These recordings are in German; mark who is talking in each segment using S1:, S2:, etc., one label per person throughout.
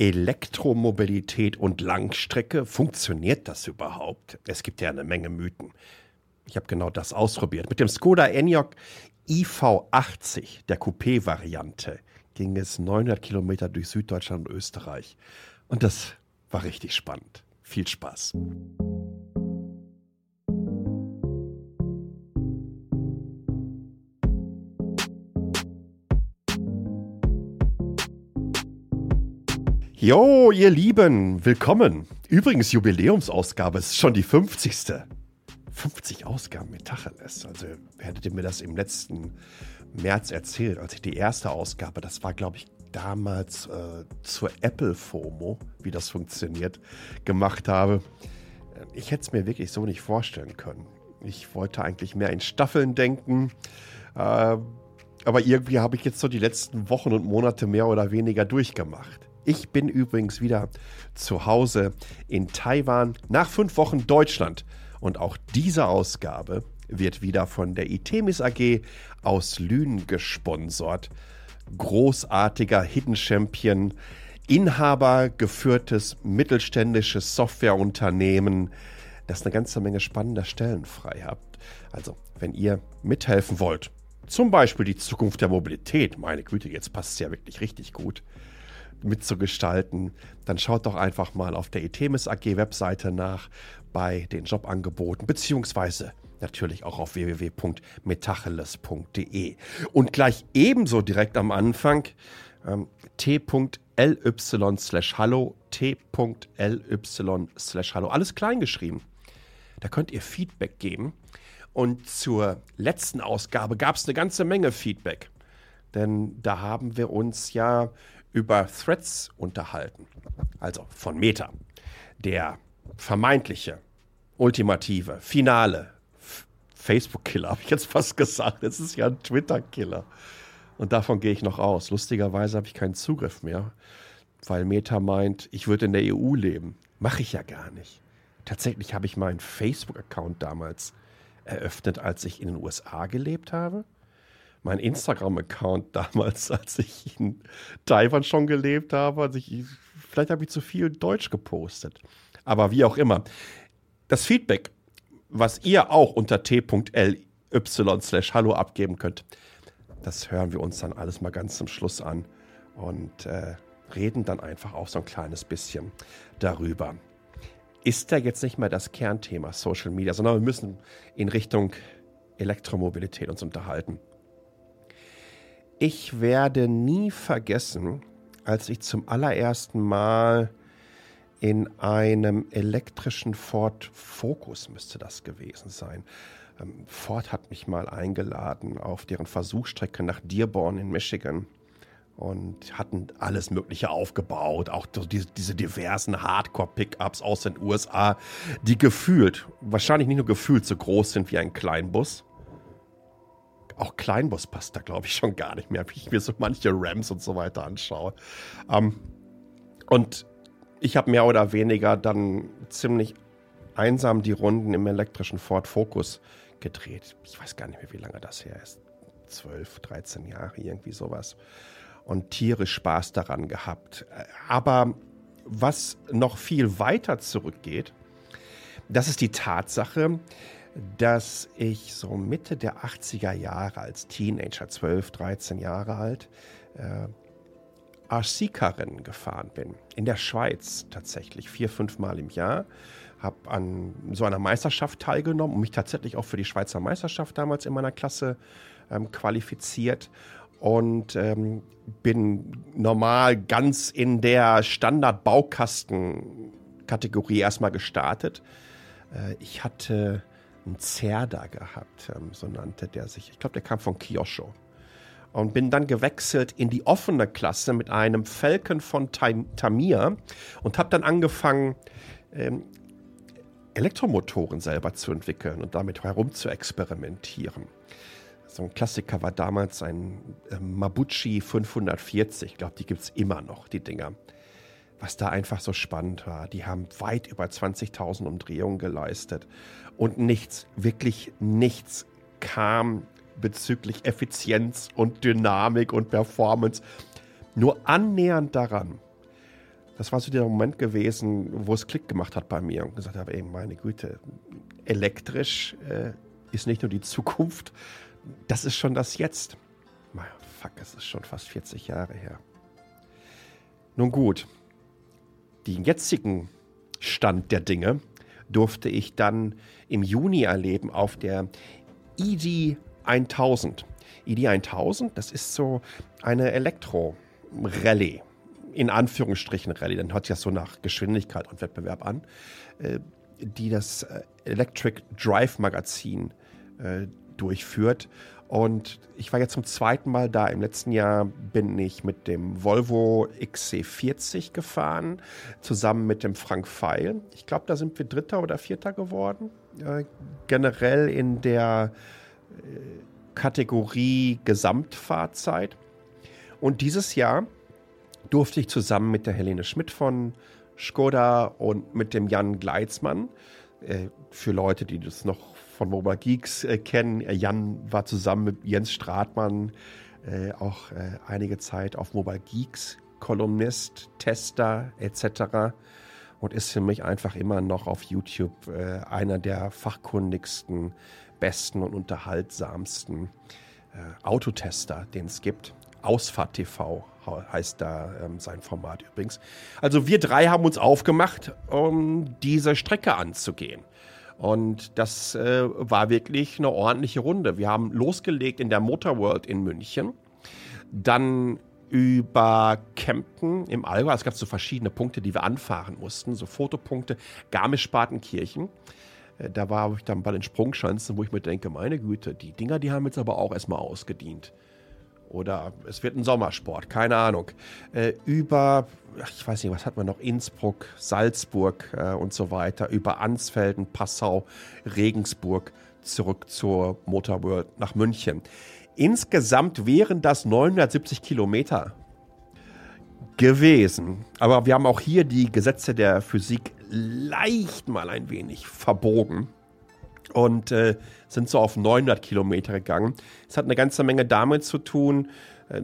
S1: Elektromobilität und Langstrecke. Funktioniert das überhaupt? Es gibt ja eine Menge Mythen. Ich habe genau das ausprobiert. Mit dem Skoda Enyaq IV80, der Coupé-Variante, ging es 900 Kilometer durch Süddeutschland und Österreich. Und das war richtig spannend. Viel Spaß. Jo, ihr Lieben, willkommen. Übrigens, Jubiläumsausgabe ist schon die 50. 50 Ausgaben mit Tacheles. Also hättet ihr mir das im letzten März erzählt, als ich die erste Ausgabe, das war, glaube ich, damals äh, zur Apple FOMO, wie das funktioniert, gemacht habe. Ich hätte es mir wirklich so nicht vorstellen können. Ich wollte eigentlich mehr in Staffeln denken. Äh, aber irgendwie habe ich jetzt so die letzten Wochen und Monate mehr oder weniger durchgemacht. Ich bin übrigens wieder zu Hause in Taiwan nach fünf Wochen Deutschland. Und auch diese Ausgabe wird wieder von der Itemis AG aus Lünen gesponsert. Großartiger Hidden Champion, Inhaber geführtes mittelständisches Softwareunternehmen, das eine ganze Menge spannender Stellen frei hat. Also, wenn ihr mithelfen wollt, zum Beispiel die Zukunft der Mobilität, meine Güte, jetzt passt es ja wirklich richtig gut, mitzugestalten, dann schaut doch einfach mal auf der Itemis AG Webseite nach bei den Jobangeboten, beziehungsweise natürlich auch auf www.metacheles.de. Und gleich ebenso direkt am Anfang ähm, t.ly slash hallo, t.ly slash hallo, alles klein geschrieben. Da könnt ihr Feedback geben. Und zur letzten Ausgabe gab es eine ganze Menge Feedback. Denn da haben wir uns ja über Threads unterhalten. Also von Meta. Der vermeintliche, ultimative, finale Facebook-Killer, habe ich jetzt fast gesagt. Es ist ja ein Twitter-Killer. Und davon gehe ich noch aus. Lustigerweise habe ich keinen Zugriff mehr, weil Meta meint, ich würde in der EU leben. Mache ich ja gar nicht. Tatsächlich habe ich meinen Facebook-Account damals eröffnet, als ich in den USA gelebt habe. Mein Instagram-Account damals, als ich in Taiwan schon gelebt habe. Also ich, vielleicht habe ich zu viel Deutsch gepostet. Aber wie auch immer. Das Feedback, was ihr auch unter t.ly slash hallo abgeben könnt, das hören wir uns dann alles mal ganz zum Schluss an und äh, reden dann einfach auch so ein kleines bisschen darüber. Ist da jetzt nicht mehr das Kernthema Social Media, sondern wir müssen in Richtung Elektromobilität uns unterhalten. Ich werde nie vergessen, als ich zum allerersten Mal in einem elektrischen Ford Focus müsste das gewesen sein. Ähm, Ford hat mich mal eingeladen auf deren Versuchsstrecke nach Dearborn in Michigan und hatten alles Mögliche aufgebaut, auch diese, diese diversen Hardcore-Pickups aus den USA, die gefühlt, wahrscheinlich nicht nur gefühlt so groß sind wie ein Kleinbus. Auch Kleinbus passt da, glaube ich, schon gar nicht mehr, wie ich mir so manche Rams und so weiter anschaue. Ähm, und ich habe mehr oder weniger dann ziemlich einsam die Runden im elektrischen Ford Focus gedreht. Ich weiß gar nicht mehr, wie lange das her ist. 12, 13 Jahre, irgendwie sowas. Und tierisch Spaß daran gehabt. Aber was noch viel weiter zurückgeht, das ist die Tatsache, dass ich so Mitte der 80er Jahre als Teenager, 12, 13 Jahre alt, äh, RC-Rennen gefahren bin. In der Schweiz tatsächlich, vier, fünf Mal im Jahr. Habe an so einer Meisterschaft teilgenommen und mich tatsächlich auch für die Schweizer Meisterschaft damals in meiner Klasse ähm, qualifiziert. Und ähm, bin normal ganz in der Standard-Baukasten-Kategorie erstmal gestartet. Äh, ich hatte einen Zerda gehabt, ähm, so nannte der sich. Ich glaube, der kam von Kyosho und bin dann gewechselt in die offene Klasse mit einem Falcon von Tamir und habe dann angefangen, ähm, Elektromotoren selber zu entwickeln und damit herum zu experimentieren. So ein Klassiker war damals ein äh, Mabuchi 540. Ich glaube, die gibt es immer noch, die Dinger. Was da einfach so spannend war. Die haben weit über 20.000 Umdrehungen geleistet. Und nichts, wirklich nichts kam bezüglich Effizienz und Dynamik und Performance nur annähernd daran, das war so der Moment gewesen, wo es Klick gemacht hat bei mir und gesagt habe, ey, meine Güte, elektrisch äh, ist nicht nur die Zukunft, das ist schon das Jetzt. Fuck, es ist schon fast 40 Jahre her. Nun gut, den jetzigen Stand der Dinge durfte ich dann im Juni erleben auf der ID 1000. ID 1000, das ist so eine Elektro-Rallye. In Anführungsstrichen Rallye, dann hört sich das so nach Geschwindigkeit und Wettbewerb an, äh, die das äh, Electric Drive Magazin äh, durchführt. Und ich war jetzt zum zweiten Mal da. Im letzten Jahr bin ich mit dem Volvo XC40 gefahren, zusammen mit dem Frank Feil. Ich glaube, da sind wir Dritter oder Vierter geworden. Äh, generell in der äh, Kategorie Gesamtfahrzeit. Und dieses Jahr durfte ich zusammen mit der Helene Schmidt von Skoda und mit dem Jan Gleitzmann, äh, für Leute, die das noch von Mobile Geeks äh, kennen. Äh, Jan war zusammen mit Jens Stratmann äh, auch äh, einige Zeit auf Mobile Geeks, Kolumnist, Tester etc. Und ist für mich einfach immer noch auf YouTube äh, einer der fachkundigsten, besten und unterhaltsamsten äh, Autotester, den es gibt. Ausfahrt TV heißt da ähm, sein Format übrigens. Also wir drei haben uns aufgemacht, um diese Strecke anzugehen. Und das äh, war wirklich eine ordentliche Runde. Wir haben losgelegt in der Motor World in München, dann über Kempten im Allgäu. Es gab so verschiedene Punkte, die wir anfahren mussten, so Fotopunkte, Garmisch-Partenkirchen. Äh, da war ich dann bei den Sprungschanzen, wo ich mir denke, meine Güte, die Dinger, die haben jetzt aber auch erstmal ausgedient. Oder es wird ein Sommersport, keine Ahnung. Äh, über, ich weiß nicht, was hat man noch? Innsbruck, Salzburg äh, und so weiter. Über Ansfelden, Passau, Regensburg zurück zur Motor World nach München. Insgesamt wären das 970 Kilometer gewesen. Aber wir haben auch hier die Gesetze der Physik leicht mal ein wenig verbogen und äh, sind so auf 900 Kilometer gegangen. Es hat eine ganze Menge damit zu tun, äh,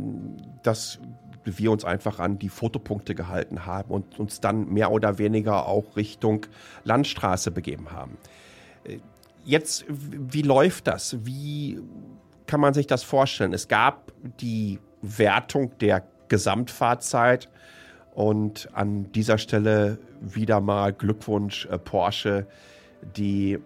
S1: dass wir uns einfach an die Fotopunkte gehalten haben und uns dann mehr oder weniger auch Richtung Landstraße begeben haben. Äh, jetzt, wie läuft das? Wie kann man sich das vorstellen? Es gab die Wertung der Gesamtfahrzeit und an dieser Stelle wieder mal Glückwunsch äh, Porsche, die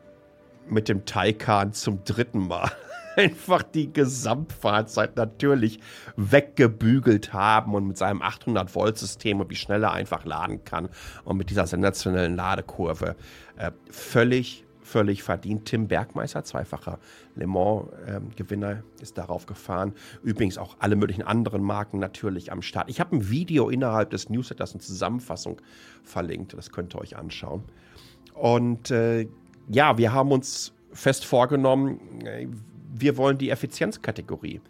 S1: mit dem Taycan zum dritten Mal einfach die Gesamtfahrzeit natürlich weggebügelt haben und mit seinem 800 Volt System und wie schnell er einfach laden kann und mit dieser sensationellen Ladekurve äh, völlig völlig verdient. Tim Bergmeister, zweifacher Le Mans-Gewinner, ähm, ist darauf gefahren. Übrigens auch alle möglichen anderen Marken natürlich am Start. Ich habe ein Video innerhalb des Newsletters, eine Zusammenfassung verlinkt. Das könnt ihr euch anschauen. Und äh, ja, wir haben uns fest vorgenommen, äh, wir wollen die Effizienzkategorie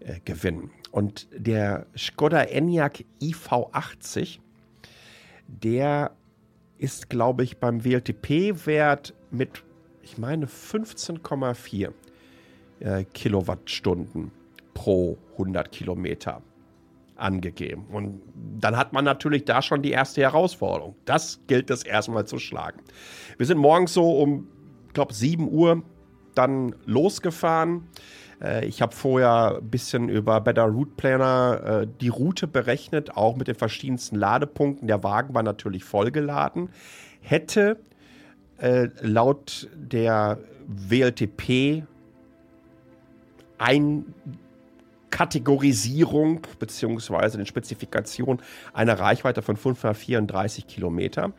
S1: äh, gewinnen. Und der Skoda Enyaq iV80, der ist, glaube ich, beim WLTP-Wert mit, ich meine, 15,4 äh, Kilowattstunden pro 100 Kilometer angegeben. Und dann hat man natürlich da schon die erste Herausforderung. Das gilt es erstmal zu schlagen. Wir sind morgens so um, ich glaube, 7 Uhr dann losgefahren. Äh, ich habe vorher ein bisschen über Better Route Planner äh, die Route berechnet, auch mit den verschiedensten Ladepunkten. Der Wagen war natürlich vollgeladen. Hätte äh, laut der WLTP ein Kategorisierung bzw. den Spezifikationen eine Reichweite von 534 Kilometer.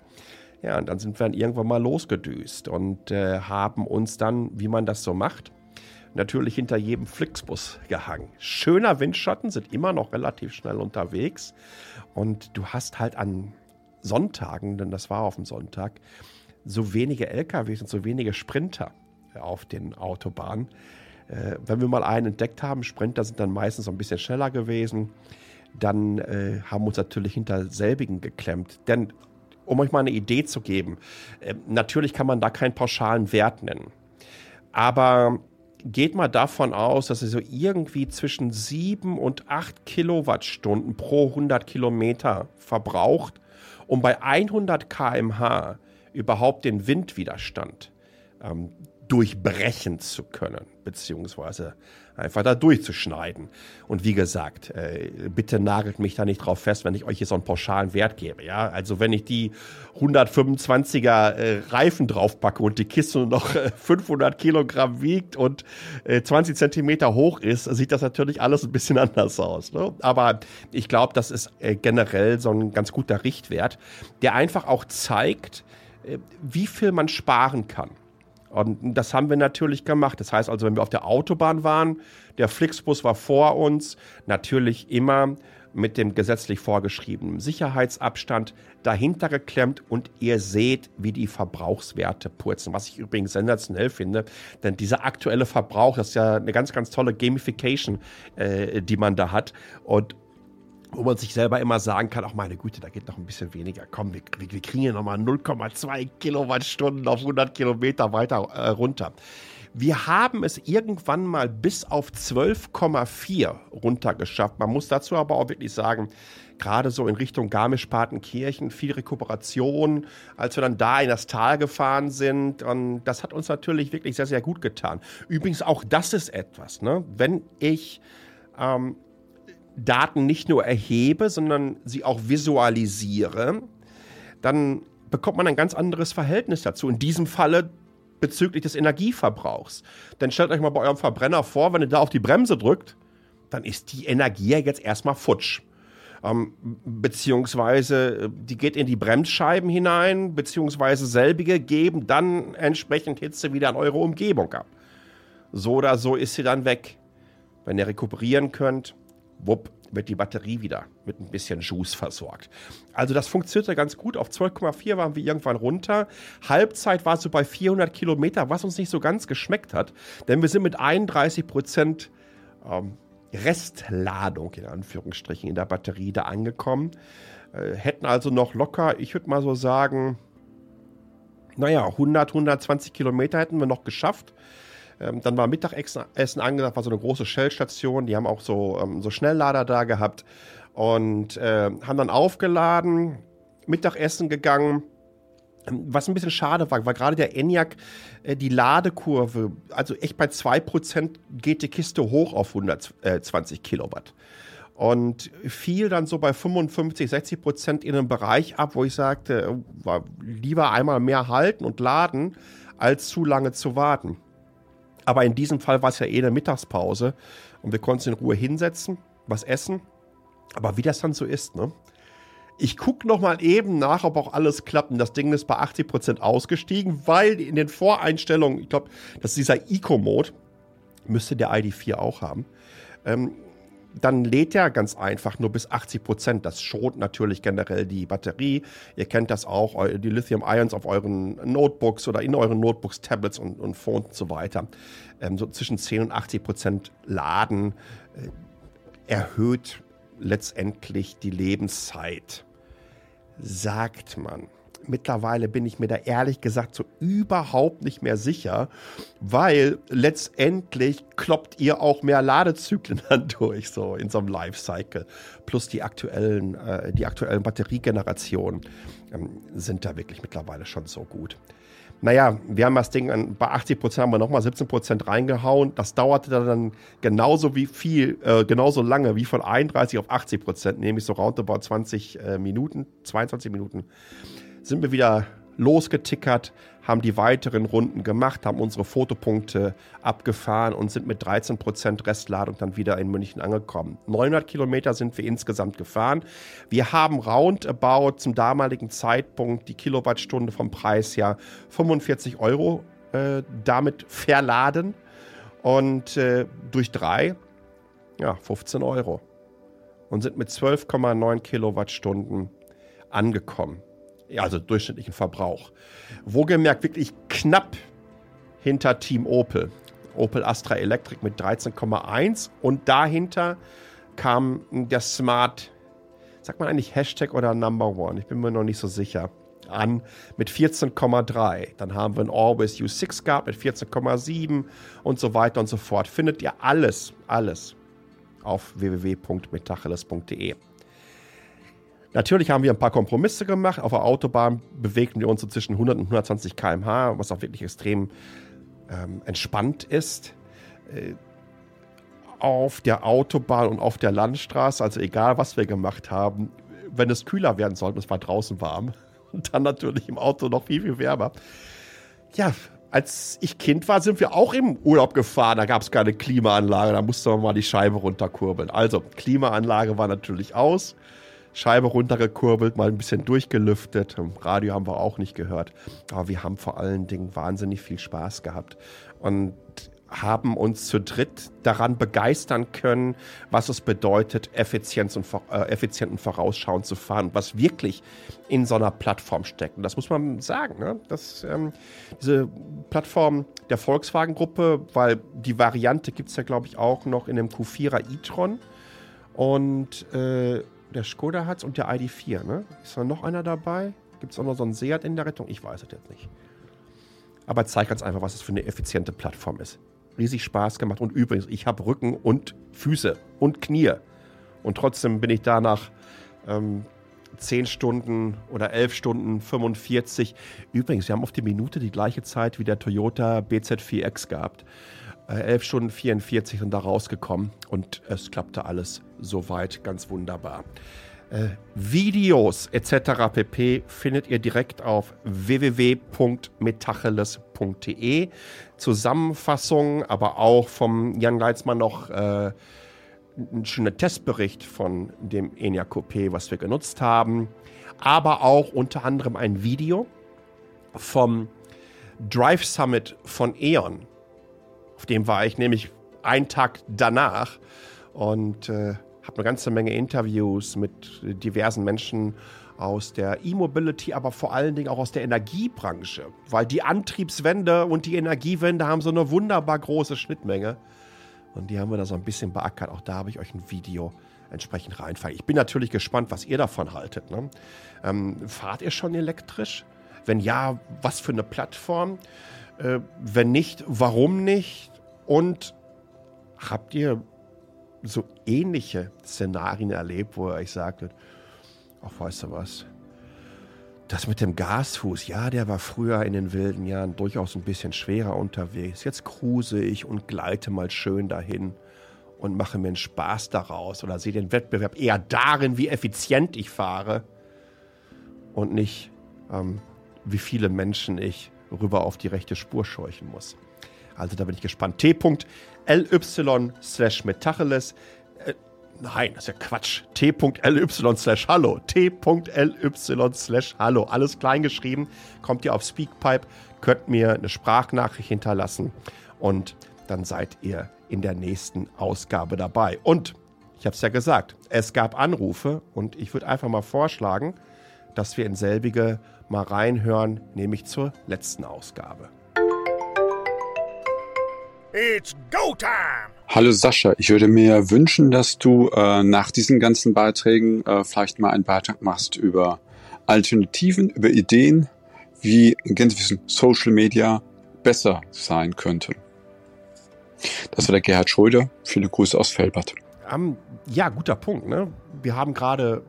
S1: Ja, und dann sind wir dann irgendwann mal losgedüst und äh, haben uns dann, wie man das so macht, natürlich hinter jedem Flixbus gehangen. Schöner Windschatten, sind immer noch relativ schnell unterwegs. Und du hast halt an Sonntagen, denn das war auf dem Sonntag, so wenige LKWs und so wenige Sprinter auf den Autobahnen. Äh, wenn wir mal einen entdeckt haben, Sprinter sind dann meistens ein bisschen schneller gewesen, dann äh, haben wir uns natürlich hinter selbigen geklemmt. Denn um euch mal eine Idee zu geben, äh, natürlich kann man da keinen pauschalen Wert nennen. Aber geht mal davon aus, dass ihr so irgendwie zwischen 7 und 8 Kilowattstunden pro 100 Kilometer verbraucht, um bei 100 km/h überhaupt den Windwiderstand ähm, durchbrechen zu können, beziehungsweise einfach da durchzuschneiden. Und wie gesagt, äh, bitte nagelt mich da nicht drauf fest, wenn ich euch hier so einen pauschalen Wert gebe. Ja, also wenn ich die 125er äh, Reifen draufpacke und die Kiste noch äh, 500 Kilogramm wiegt und äh, 20 Zentimeter hoch ist, sieht das natürlich alles ein bisschen anders aus. Ne? Aber ich glaube, das ist äh, generell so ein ganz guter Richtwert, der einfach auch zeigt, äh, wie viel man sparen kann. Und das haben wir natürlich gemacht. Das heißt also, wenn wir auf der Autobahn waren, der Flixbus war vor uns, natürlich immer mit dem gesetzlich vorgeschriebenen Sicherheitsabstand dahinter geklemmt und ihr seht, wie die Verbrauchswerte purzen. Was ich übrigens sensationell finde, denn dieser aktuelle Verbrauch, ist ja eine ganz, ganz tolle Gamification, äh, die man da hat. Und wo man sich selber immer sagen kann, ach meine Güte, da geht noch ein bisschen weniger. Komm, wir, wir kriegen hier nochmal 0,2 Kilowattstunden auf 100 Kilometer weiter äh, runter. Wir haben es irgendwann mal bis auf 12,4 runtergeschafft. Man muss dazu aber auch wirklich sagen, gerade so in Richtung Garmisch-Partenkirchen, viel Rekuperation, als wir dann da in das Tal gefahren sind. Und das hat uns natürlich wirklich sehr, sehr gut getan. Übrigens, auch das ist etwas, ne? wenn ich ähm, Daten nicht nur erhebe, sondern sie auch visualisiere, dann bekommt man ein ganz anderes Verhältnis dazu. In diesem Falle bezüglich des Energieverbrauchs. Denn stellt euch mal bei eurem Verbrenner vor, wenn ihr da auf die Bremse drückt, dann ist die Energie ja jetzt erstmal futsch. Ähm, beziehungsweise äh, die geht in die Bremsscheiben hinein, beziehungsweise selbige geben dann entsprechend Hitze wieder an eure Umgebung ab. So oder so ist sie dann weg. Wenn ihr rekuperieren könnt, wupp, wird die Batterie wieder mit ein bisschen Juice versorgt. Also das funktionierte ganz gut. Auf 12,4 waren wir irgendwann runter. Halbzeit war so bei 400 Kilometer, was uns nicht so ganz geschmeckt hat, denn wir sind mit 31 Prozent ähm, Restladung in Anführungsstrichen in der Batterie da angekommen. Äh, hätten also noch locker, ich würde mal so sagen, naja, 100, 120 Kilometer hätten wir noch geschafft. Ähm, dann war Mittagessen angesagt, war so eine große Shell-Station. Die haben auch so, ähm, so Schnelllader da gehabt und äh, haben dann aufgeladen, Mittagessen gegangen. Was ein bisschen schade war, war gerade der ENIAC, äh, die Ladekurve, also echt bei 2% geht die Kiste hoch auf 120 äh, Kilowatt. Und fiel dann so bei 55, 60 Prozent in einem Bereich ab, wo ich sagte, äh, lieber einmal mehr halten und laden, als zu lange zu warten. Aber in diesem Fall war es ja eh eine Mittagspause und wir konnten uns in Ruhe hinsetzen, was essen. Aber wie das dann so ist, ne? Ich gucke noch mal eben nach, ob auch alles klappt. Und das Ding ist bei 80% ausgestiegen, weil in den Voreinstellungen, ich glaube, das ist dieser Eco-Mode, müsste der ID4 auch haben. Ähm, dann lädt er ganz einfach nur bis 80 Prozent. Das schont natürlich generell die Batterie. Ihr kennt das auch, die Lithium-Ions auf euren Notebooks oder in euren Notebooks, Tablets und, und Phones und so weiter. Ähm, so zwischen 10 und 80 Prozent Laden äh, erhöht letztendlich die Lebenszeit, sagt man. Mittlerweile bin ich mir da ehrlich gesagt so überhaupt nicht mehr sicher, weil letztendlich kloppt ihr auch mehr Ladezyklen dann durch, so in so einem Lifecycle. Plus die aktuellen, äh, die aktuellen Batteriegenerationen ähm, sind da wirklich mittlerweile schon so gut. Naja, wir haben das Ding an, bei 80 Prozent haben wir nochmal 17 Prozent reingehauen. Das dauerte dann genauso wie viel, äh, genauso lange wie von 31 auf 80 Prozent, nämlich so roundabout 20 äh, Minuten, 22 Minuten sind wir wieder losgetickert, haben die weiteren Runden gemacht, haben unsere Fotopunkte abgefahren und sind mit 13% Restladung dann wieder in München angekommen. 900 Kilometer sind wir insgesamt gefahren. Wir haben roundabout zum damaligen Zeitpunkt die Kilowattstunde vom Preis her 45 Euro äh, damit verladen und äh, durch drei, ja, 15 Euro. Und sind mit 12,9 Kilowattstunden angekommen also durchschnittlichen Verbrauch. Wohlgemerkt wirklich knapp hinter Team Opel. Opel Astra Electric mit 13,1 und dahinter kam der Smart, sagt man eigentlich Hashtag oder Number One? Ich bin mir noch nicht so sicher. An mit 14,3. Dann haben wir ein Always U6 gehabt mit 14,7 und so weiter und so fort. Findet ihr alles, alles auf www.metacheles.de. Natürlich haben wir ein paar Kompromisse gemacht. Auf der Autobahn bewegten wir uns so zwischen 100 und 120 km/h, was auch wirklich extrem ähm, entspannt ist. Äh, auf der Autobahn und auf der Landstraße, also egal was wir gemacht haben, wenn es kühler werden sollte, es war draußen warm und dann natürlich im Auto noch viel, viel wärmer. Ja, als ich Kind war, sind wir auch im Urlaub gefahren. Da gab es keine Klimaanlage, da musste man mal die Scheibe runterkurbeln. Also, Klimaanlage war natürlich aus. Scheibe runtergekurbelt, mal ein bisschen durchgelüftet. Radio haben wir auch nicht gehört. Aber wir haben vor allen Dingen wahnsinnig viel Spaß gehabt. Und haben uns zu dritt daran begeistern können, was es bedeutet, Effizienz und, äh, effizient und vorausschauend zu fahren, was wirklich in so einer Plattform steckt. Und das muss man sagen, ne? dass ähm, diese Plattform der Volkswagen-Gruppe, weil die Variante gibt es ja, glaube ich, auch noch in dem Q4er e-tron und äh, der Skoda hat es und der ID4. Ne? Ist da noch einer dabei? Gibt es auch noch so einen Seat in der Rettung? Ich weiß es jetzt nicht. Aber zeigt ganz einfach, was es für eine effiziente Plattform ist riesig Spaß gemacht. Und übrigens, ich habe Rücken und Füße und Knie. Und trotzdem bin ich da nach ähm, 10 Stunden oder 11 Stunden 45. Übrigens, wir haben auf die Minute die gleiche Zeit wie der Toyota BZ4X gehabt. Äh, 11 Stunden 44 sind da rausgekommen und es klappte alles soweit ganz wunderbar. Äh, Videos etc. pp. findet ihr direkt auf www.metacheles.de. Zusammenfassung, aber auch vom Jan Leitzmann noch äh, ein schöner Testbericht von dem Enya Coupé, was wir genutzt haben. Aber auch unter anderem ein Video vom Drive Summit von E.ON. Auf dem war ich nämlich einen Tag danach und äh, habe eine ganze Menge Interviews mit diversen Menschen aus der E-Mobility, aber vor allen Dingen auch aus der Energiebranche, weil die Antriebswende und die Energiewende haben so eine wunderbar große Schnittmenge. Und die haben wir da so ein bisschen beackert. Auch da habe ich euch ein Video entsprechend reinfallen. Ich bin natürlich gespannt, was ihr davon haltet. Ne? Ähm, fahrt ihr schon elektrisch? Wenn ja, was für eine Plattform? Äh, wenn nicht, warum nicht? Und habt ihr so ähnliche Szenarien erlebt, wo er euch sagte, ach, weißt du was, das mit dem Gasfuß, ja, der war früher in den wilden Jahren durchaus ein bisschen schwerer unterwegs. Jetzt kruse ich und gleite mal schön dahin und mache mir einen Spaß daraus oder sehe den Wettbewerb eher darin, wie effizient ich fahre und nicht, ähm, wie viele Menschen ich rüber auf die rechte Spur scheuchen muss. Also da bin ich gespannt. t.ly slash Metacheles. Äh, nein, das ist ja Quatsch. t.ly slash Hallo. t.ly slash Hallo. Alles klein geschrieben. Kommt ihr auf Speakpipe, könnt mir eine Sprachnachricht hinterlassen und dann seid ihr in der nächsten Ausgabe dabei. Und ich habe es ja gesagt, es gab Anrufe und ich würde einfach mal vorschlagen, dass wir in selbige mal reinhören, nämlich zur letzten Ausgabe.
S2: It's go time! Hallo Sascha, ich würde mir wünschen, dass du äh, nach diesen ganzen Beiträgen äh, vielleicht mal einen Beitrag machst über Alternativen, über Ideen, wie ganz Social Media besser sein könnte. Das war der Gerhard Schröder. Viele Grüße aus Felbert.
S1: Um, ja, guter Punkt. Ne? Wir haben gerade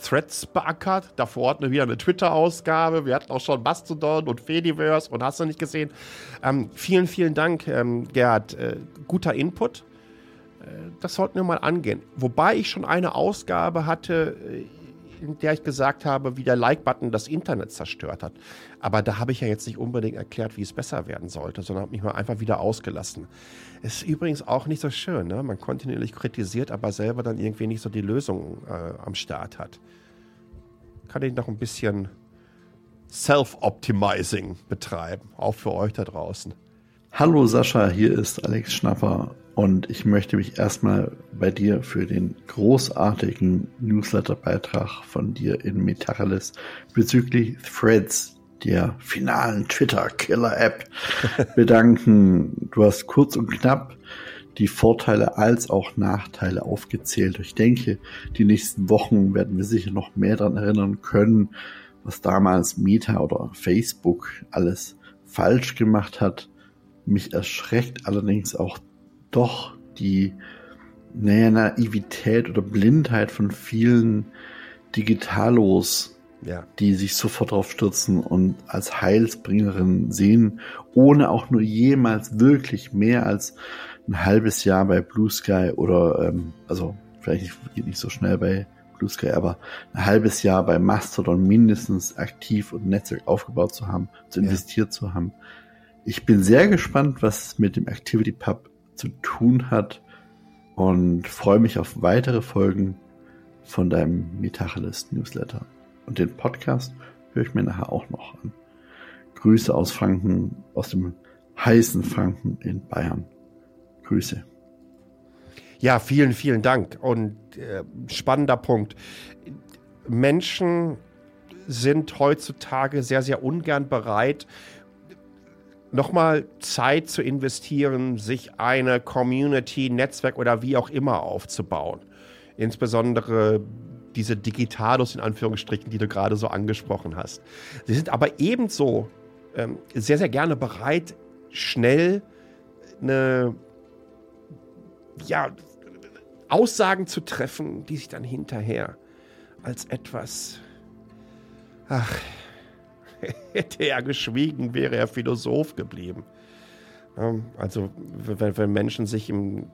S1: Threads beackert. Davor hatten wir wieder eine Twitter-Ausgabe. Wir hatten auch schon Mastodon und Fediverse und hast du nicht gesehen. Ähm, vielen, vielen Dank, ähm, Gerhard. Äh, guter Input. Äh, das sollten wir mal angehen. Wobei ich schon eine Ausgabe hatte, äh, in der ich gesagt habe, wie der Like-Button das Internet zerstört hat. Aber da habe ich ja jetzt nicht unbedingt erklärt, wie es besser werden sollte, sondern habe mich mal einfach wieder ausgelassen. Ist übrigens auch nicht so schön, ne? Man kontinuierlich kritisiert, aber selber dann irgendwie nicht so die Lösung äh, am Start hat. Kann ich noch ein bisschen Self-Optimizing betreiben, auch für euch da draußen.
S3: Hallo Sascha, hier ist Alex Schnapper und ich möchte mich erstmal bei dir für den großartigen Newsletter-Beitrag von dir in Metacheles bezüglich Threads, der finalen Twitter-Killer-App, bedanken. Du hast kurz und knapp die Vorteile als auch Nachteile aufgezählt. Ich denke, die nächsten Wochen werden wir sicher noch mehr daran erinnern können, was damals Meta oder Facebook alles falsch gemacht hat. Mich erschreckt allerdings auch doch die naja, Naivität oder Blindheit von vielen, Digitalos, ja. die sich sofort drauf stürzen und als Heilsbringerin sehen, ohne auch nur jemals wirklich mehr als ein halbes Jahr bei Blue Sky oder, ähm, also vielleicht nicht, geht nicht so schnell bei Blue Sky, aber ein halbes Jahr bei Mastodon mindestens aktiv und Netzwerk aufgebaut zu haben, zu investiert ja. zu haben. Ich bin sehr gespannt, was mit dem Activity Pub zu tun hat und freue mich auf weitere Folgen von deinem Metacheles Newsletter. Und den Podcast höre ich mir nachher auch noch an. Grüße aus Franken, aus dem heißen Franken in Bayern. Grüße.
S1: Ja, vielen, vielen Dank. Und äh, spannender Punkt. Menschen sind heutzutage sehr, sehr ungern bereit, nochmal Zeit zu investieren, sich eine Community, Netzwerk oder wie auch immer aufzubauen. Insbesondere diese Digitalos in Anführungsstrichen, die du gerade so angesprochen hast. Sie sind aber ebenso ähm, sehr, sehr gerne bereit, schnell eine, ja, Aussagen zu treffen, die sich dann hinterher als etwas, ach, hätte er geschwiegen, wäre er Philosoph geblieben. Also, wenn, Menschen sich in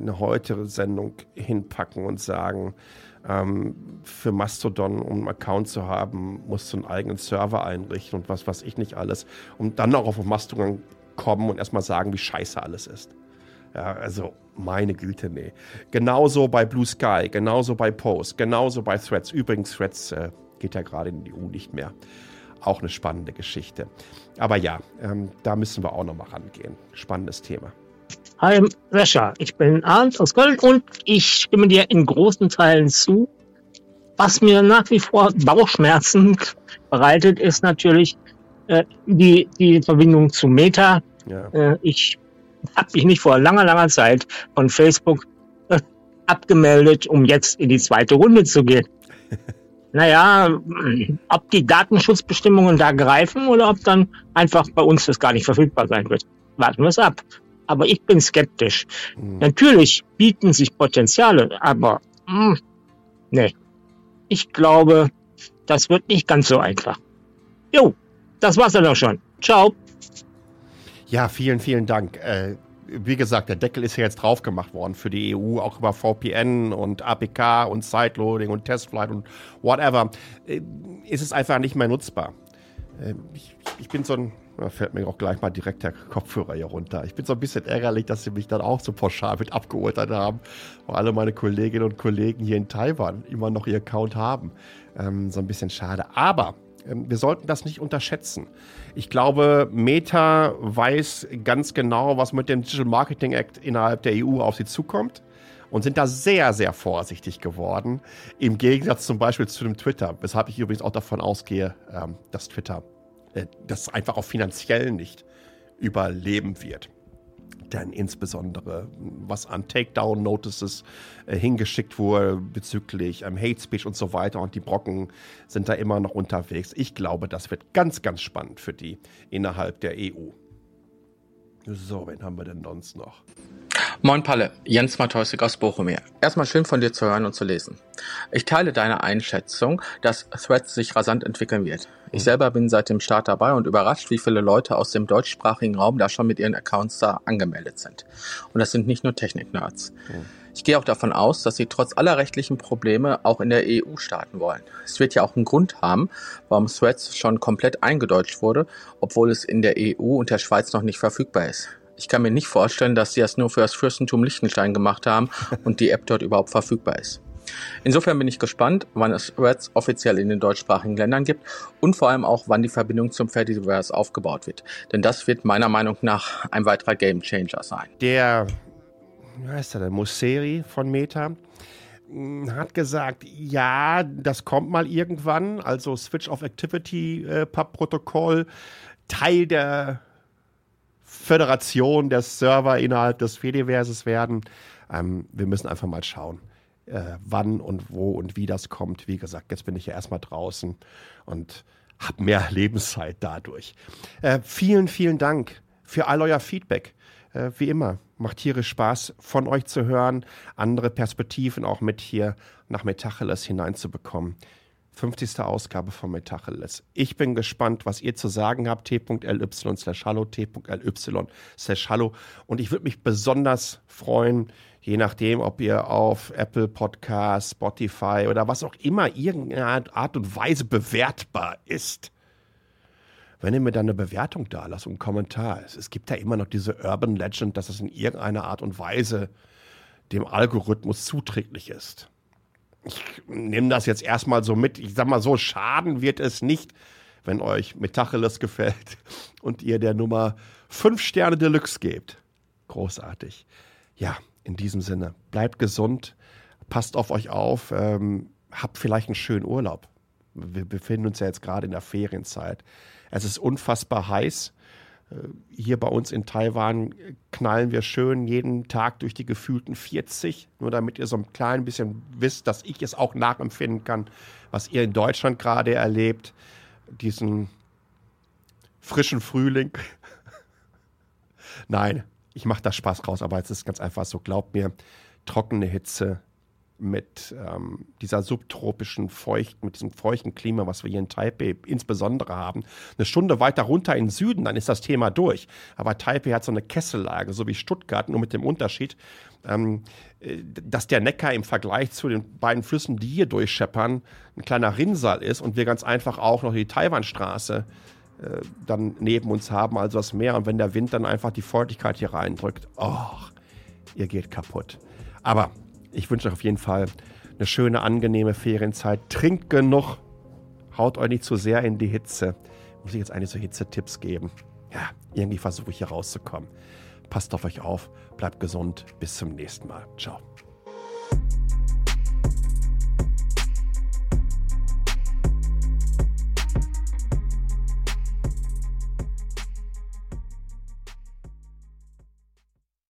S1: eine heutige Sendung hinpacken und sagen, ähm, für Mastodon, um einen Account zu haben, musst du einen eigenen Server einrichten und was weiß ich nicht alles. Und dann auch auf Mastodon kommen und erstmal sagen, wie scheiße alles ist. Ja, also meine Güte, nee. Genauso bei Blue Sky, genauso bei Post, genauso bei Threads. Übrigens, Threads äh, geht ja gerade in die EU nicht mehr. Auch eine spannende Geschichte. Aber ja, ähm, da müssen wir auch nochmal rangehen. Spannendes Thema.
S4: Hi, Sascha. Ich bin Arndt aus Köln und ich stimme dir in großen Teilen zu. Was mir nach wie vor Bauchschmerzen bereitet, ist natürlich äh, die, die Verbindung zu Meta. Ja. Äh, ich habe mich nicht vor langer, langer Zeit von Facebook äh, abgemeldet, um jetzt in die zweite Runde zu gehen. naja, ob die Datenschutzbestimmungen da greifen oder ob dann einfach bei uns das gar nicht verfügbar sein wird. Warten wir es ab. Aber ich bin skeptisch. Mhm. Natürlich bieten sich Potenziale, aber mh, hm, nee. Ich glaube, das wird nicht ganz so einfach. Jo, das war's dann auch schon. Ciao.
S1: Ja, vielen, vielen Dank. Äh, wie gesagt, der Deckel ist ja jetzt drauf gemacht worden für die EU, auch über VPN und APK und Sideloading und Testflight und whatever. Äh, ist es einfach nicht mehr nutzbar. Äh, ich, ich, bin so ein, da fällt mir auch gleich mal direkt der Kopfhörer hier runter. Ich bin so ein bisschen ärgerlich, dass sie mich dann auch so pauschal mit abgeurteilt haben, weil alle meine Kolleginnen und Kollegen hier in Taiwan immer noch ihr Account haben. Ähm, so ein bisschen schade. Aber wir sollten das nicht unterschätzen. Ich glaube, Meta weiß ganz genau, was mit dem Digital Marketing Act innerhalb der EU auf sie zukommt und sind da sehr, sehr vorsichtig geworden. Im Gegensatz zum Beispiel zu dem Twitter, weshalb ich übrigens auch davon ausgehe, ähm, dass Twitter äh, das einfach auch finanziell nicht überleben wird denn insbesondere was an Takedown-Notices äh, hingeschickt wurde bezüglich ähm, Hate Speech und so weiter und die Brocken sind da immer noch unterwegs. Ich glaube, das wird ganz, ganz spannend für die innerhalb der EU. So, wen haben wir denn sonst noch?
S5: Moin Palle, Jens Matossig aus Bochum hier. Erstmal schön von dir zu hören und zu lesen. Ich teile deine Einschätzung, dass Threads sich rasant entwickeln wird. Ich selber bin seit dem Start dabei und überrascht, wie viele Leute aus dem deutschsprachigen Raum da schon mit ihren Accounts da angemeldet sind. Und das sind nicht nur Technik-Nerds. Ich gehe auch davon aus, dass sie trotz aller rechtlichen Probleme auch in der EU starten wollen. Es wird ja auch einen Grund haben, warum Threads schon komplett eingedeutscht wurde, obwohl es in der EU und der Schweiz noch nicht verfügbar ist. Ich kann mir nicht vorstellen, dass sie das nur für das Fürstentum Liechtenstein gemacht haben und die App dort überhaupt verfügbar ist. Insofern bin ich gespannt, wann es Reds offiziell in den deutschsprachigen Ländern gibt und vor allem auch, wann die Verbindung zum Fediverse aufgebaut wird. Denn das wird meiner Meinung nach ein weiterer Gamechanger sein.
S1: Der, wie heißt der, der Mosseri von Meta hm, hat gesagt, ja, das kommt mal irgendwann, also Switch of Activity äh, Protokoll, Teil der Föderation der Server innerhalb des Fediverses werden. Ähm, wir müssen einfach mal schauen, äh, wann und wo und wie das kommt. Wie gesagt, jetzt bin ich ja erstmal draußen und habe mehr Lebenszeit dadurch. Äh, vielen, vielen Dank für all euer Feedback. Äh, wie immer, macht tierisch Spaß, von euch zu hören, andere Perspektiven auch mit hier nach Metacheles hineinzubekommen. 50. Ausgabe von Metacheles. Ich bin gespannt, was ihr zu sagen habt. t.ly slash hallo, t.ly slash hallo. Und ich würde mich besonders freuen, je nachdem, ob ihr auf Apple Podcasts, Spotify oder was auch immer irgendeine Art und Weise bewertbar ist. Wenn ihr mir dann eine Bewertung da lasst und einen Kommentar. Es, es gibt ja immer noch diese Urban Legend, dass es in irgendeiner Art und Weise dem Algorithmus zuträglich ist. Ich nehme das jetzt erstmal so mit. Ich sag mal so, schaden wird es nicht, wenn euch Metacheles gefällt und ihr der Nummer 5 Sterne Deluxe gebt. Großartig. Ja, in diesem Sinne, bleibt gesund, passt auf euch auf, ähm, habt vielleicht einen schönen Urlaub. Wir befinden uns ja jetzt gerade in der Ferienzeit. Es ist unfassbar heiß. Äh, hier bei uns in Taiwan knallen wir schön jeden Tag durch die gefühlten 40, nur damit ihr so ein klein bisschen wisst, dass ich es auch nachempfinden kann, was ihr in Deutschland gerade erlebt. Diesen frischen Frühling. Nein, ich mache da Spaß raus, aber es ist ganz einfach so, glaubt mir, trockene Hitze mit ähm, dieser subtropischen Feucht, mit diesem feuchten Klima, was wir hier in Taipei insbesondere haben. Eine Stunde weiter runter in den Süden, dann ist das Thema durch. Aber Taipei hat so eine Kessellage, so wie Stuttgart, nur mit dem Unterschied, ähm, äh, dass der Neckar im Vergleich zu den beiden Flüssen, die hier durchscheppern, ein kleiner Rinnsal ist und wir ganz einfach auch noch die Taiwanstraße äh, dann neben uns haben, also das Meer. Und wenn der Wind dann einfach die Feuchtigkeit hier reindrückt, oh, ihr geht kaputt. Aber ich wünsche euch auf jeden Fall eine schöne, angenehme Ferienzeit. Trinkt genug, haut euch nicht zu sehr in die Hitze. Muss ich jetzt eigentlich so Hitzetipps geben? Ja, irgendwie versuche ich hier rauszukommen. Passt auf euch auf, bleibt gesund, bis zum nächsten Mal. Ciao.